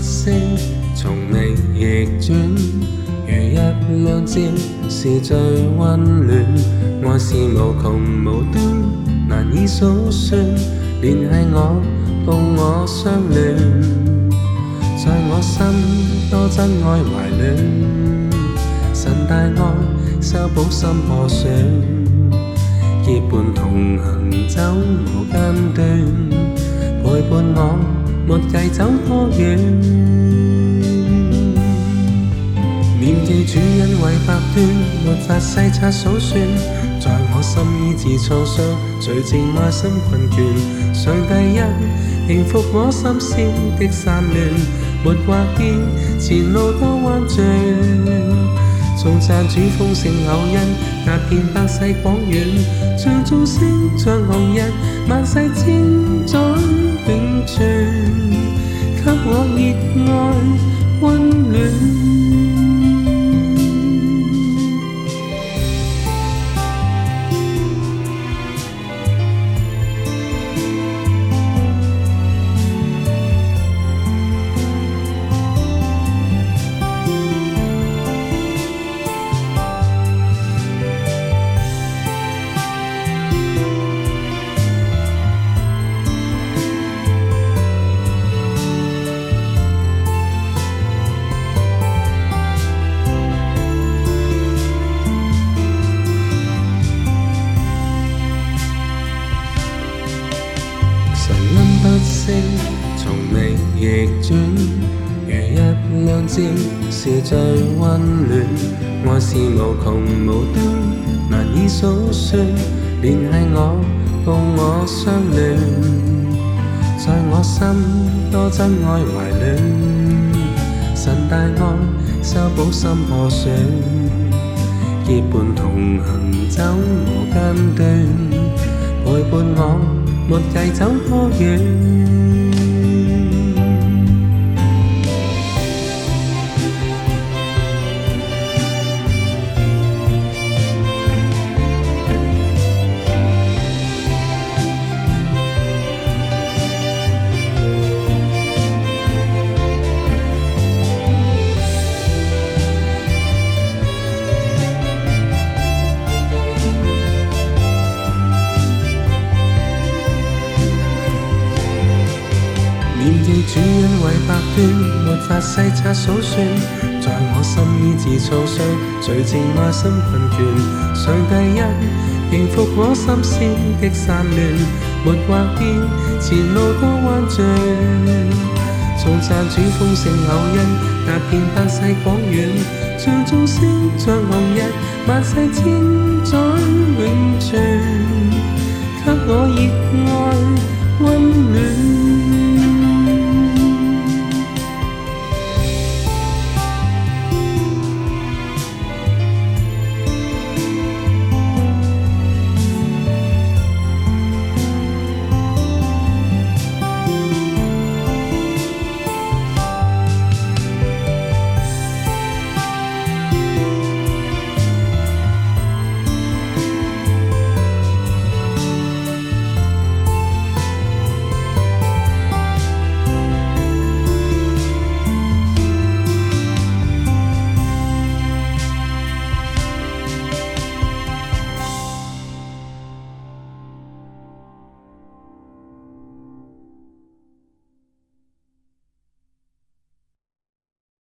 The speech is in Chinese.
息，從你逆轉，如日亮照是最溫暖。愛是無窮無端，難以數算，聯繫我到我相戀，在我心多真愛懷戀，神大愛修補心破損，結伴同行走無間斷，陪伴我。没计走多远，念记主恩为百端，没法细察数算，在我心医自创伤，随静爱心困倦。上帝恩，平复我心思的散乱，没话变，前路多弯转。颂赞主丰盛厚恩，那片百世广远，像众星像红日，万世千载。秉承，給我熱愛溫暖。逆轉。如一兩箭是最溫暖，愛是無窮無端，難以數算。聯繫我，共我相戀，在我心多真愛懷戀。神大愛修補心破損，結伴同行走無間斷，陪伴我沒計走。要主恩为百端，没法细察所算，在我心意自創傷，随情愛心困倦。上帝恩平复我心思的散乱，没話別前路多弯转。從赞主丰盛偶恩，踏遍百世廣遠，像众星將红日，万世千載永存，給我熱愛温暖。